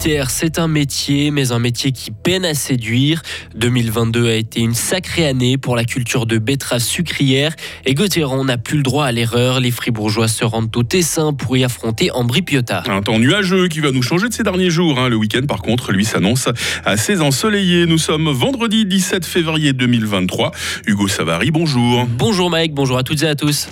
C'est un métier, mais un métier qui peine à séduire. 2022 a été une sacrée année pour la culture de betterave sucrière et Gauthieron n'a plus le droit à l'erreur. Les Fribourgeois se rendent au Tessin pour y affronter Ambri Piotta. Un temps nuageux qui va nous changer de ces derniers jours. Hein. Le week-end, par contre, lui s'annonce assez ensoleillé. Nous sommes vendredi 17 février 2023. Hugo Savary, bonjour. Bonjour Mike, bonjour à toutes et à tous.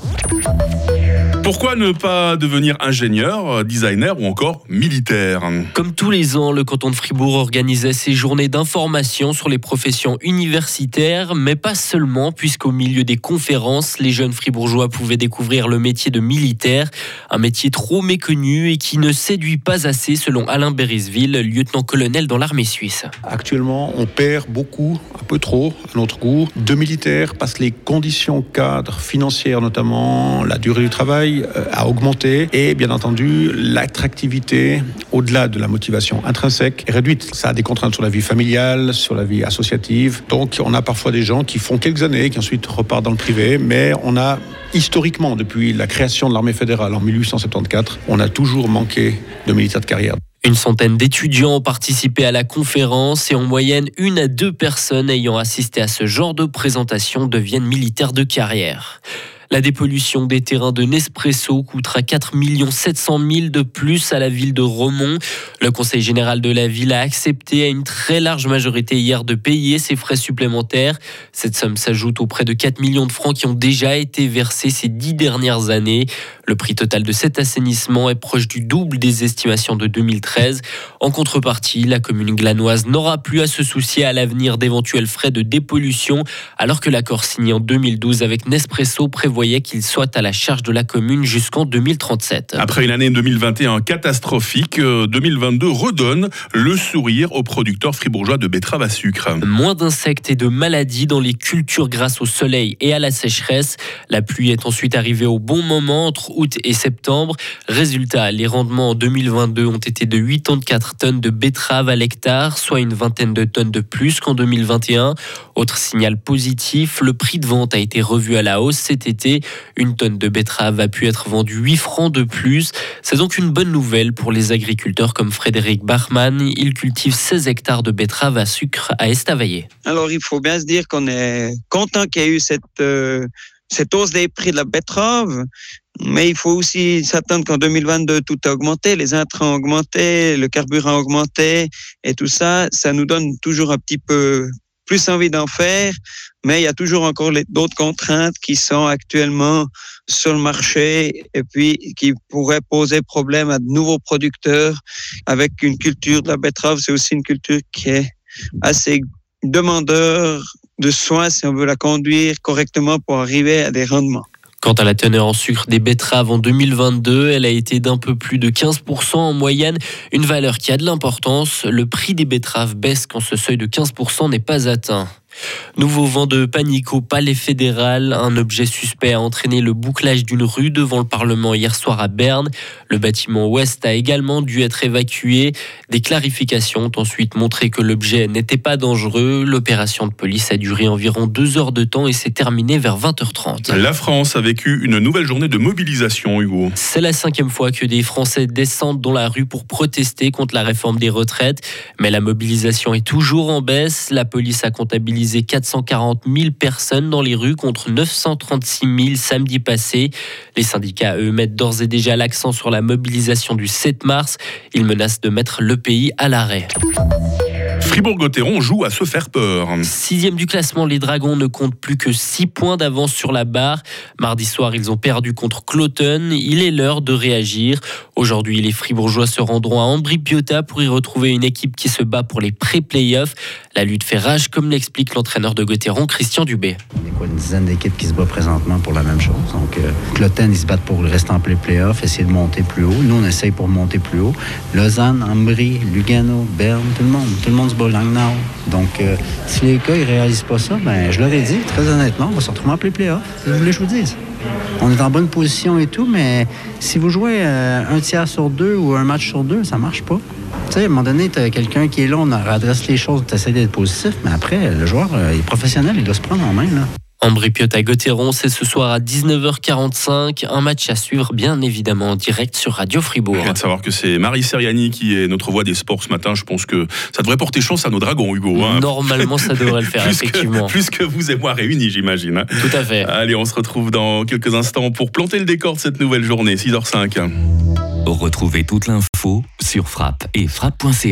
Pourquoi ne pas devenir ingénieur, designer ou encore militaire Comme tous les ans, le canton de Fribourg organisait ses journées d'information sur les professions universitaires, mais pas seulement, puisqu'au milieu des conférences, les jeunes fribourgeois pouvaient découvrir le métier de militaire, un métier trop méconnu et qui ne séduit pas assez selon Alain Berisville, lieutenant-colonel dans l'armée suisse. Actuellement, on perd beaucoup, un peu trop, à notre goût, de militaires parce que les conditions cadres financières notamment, la durée du travail, euh, a augmenté et bien entendu l'attractivité au-delà de la motivation intrinsèque est réduite. Ça a des contraintes sur la vie familiale, sur la vie associative. Donc on a parfois des gens qui font quelques années, qui ensuite repartent dans le privé, mais on a historiquement, depuis la création de l'armée fédérale en 1874, on a toujours manqué de militaires de carrière. Une centaine d'étudiants ont participé à la conférence et en moyenne, une à deux personnes ayant assisté à ce genre de présentation deviennent militaires de carrière. La dépollution des terrains de Nespresso coûtera 4 700 000 de plus à la ville de Romont. Le Conseil général de la ville a accepté à une très large majorité hier de payer ces frais supplémentaires. Cette somme s'ajoute aux près de 4 millions de francs qui ont déjà été versés ces dix dernières années. Le prix total de cet assainissement est proche du double des estimations de 2013. En contrepartie, la commune glanoise n'aura plus à se soucier à l'avenir d'éventuels frais de dépollution, alors que l'accord signé en 2012 avec Nespresso prévoit voyait qu'il soit à la charge de la commune jusqu'en 2037. Après une année 2021 catastrophique, 2022 euh, redonne le sourire aux producteurs fribourgeois de betteraves à sucre. Moins d'insectes et de maladies dans les cultures grâce au soleil et à la sécheresse. La pluie est ensuite arrivée au bon moment entre août et septembre. Résultat, les rendements en 2022 ont été de 84 tonnes de betteraves à l'hectare, soit une vingtaine de tonnes de plus qu'en 2021. Autre signal positif, le prix de vente a été revu à la hausse cet été une tonne de betterave a pu être vendue 8 francs de plus. C'est donc une bonne nouvelle pour les agriculteurs comme Frédéric Bachmann. Il cultive 16 hectares de betteraves à sucre à Estavayer. Alors il faut bien se dire qu'on est content qu'il y ait eu cette, euh, cette hausse des prix de la betterave. Mais il faut aussi s'attendre qu'en 2022, tout a augmenté, les intrants ont augmenté, le carburant a augmenté, et tout ça, ça nous donne toujours un petit peu plus envie d'en faire, mais il y a toujours encore d'autres contraintes qui sont actuellement sur le marché et puis qui pourraient poser problème à de nouveaux producteurs avec une culture de la betterave. C'est aussi une culture qui est assez demandeur de soins si on veut la conduire correctement pour arriver à des rendements. Quant à la teneur en sucre des betteraves en 2022, elle a été d'un peu plus de 15% en moyenne, une valeur qui a de l'importance. Le prix des betteraves baisse quand ce seuil de 15% n'est pas atteint. Nouveau vent de panique au palais fédéral. Un objet suspect a entraîné le bouclage d'une rue devant le Parlement hier soir à Berne. Le bâtiment ouest a également dû être évacué. Des clarifications ont ensuite montré que l'objet n'était pas dangereux. L'opération de police a duré environ deux heures de temps et s'est terminée vers 20h30. La France a vécu une nouvelle journée de mobilisation, Hugo. C'est la cinquième fois que des Français descendent dans la rue pour protester contre la réforme des retraites. Mais la mobilisation est toujours en baisse. La police a comptabilisé 440 000 personnes dans les rues contre 936 000 samedi passé. Les syndicats, eux, mettent d'ores et déjà l'accent sur la mobilisation du 7 mars. Ils menacent de mettre le pays à l'arrêt. Fribourg-Gotteron joue à se faire peur. Sixième du classement, les Dragons ne comptent plus que six points d'avance sur la barre. Mardi soir, ils ont perdu contre Cloton. Il est l'heure de réagir. Aujourd'hui, les Fribourgeois se rendront à Ambri-Piotta pour y retrouver une équipe qui se bat pour les pré-playoffs. La lutte fait rage, comme l'explique l'entraîneur de Gotteron, Christian Dubé. Il y a quoi, une dizaine d'équipes qui se battent présentement pour la même chose. Donc, euh, Cloton, ils se battent pour le restant en play-playoff, essayer de monter plus haut. Nous, on essaye pour monter plus haut. Lausanne, Ambri, Lugano, Berne, tout le monde. Tout le monde se bat donc, euh, si les gars ne réalisent pas ça, ben, je leur ai dit, très honnêtement, on va se retrouver en play-playoff. C'est ce que je vous dise. On est en bonne position et tout, mais si vous jouez euh, un tiers sur deux ou un match sur deux, ça marche pas. Tu sais, à un moment donné, tu as quelqu'un qui est là, on adresse les choses, tu essaies d'être positif, mais après, le joueur, euh, est professionnel, il doit se prendre en main. Là. Ambry à Gauthieron, c'est ce soir à 19h45. Un match à suivre, bien évidemment, en direct sur Radio Fribourg. de savoir que c'est Marie Seriani qui est notre voix des sports ce matin. Je pense que ça devrait porter chance à nos dragons, Hugo. Hein. Normalement, ça devrait le faire, plus effectivement. Que, plus que vous et moi réunis, j'imagine. Hein. Tout à fait. Allez, on se retrouve dans quelques instants pour planter le décor de cette nouvelle journée, 6h05. Retrouvez toute l'info sur frappe et frappe.ca.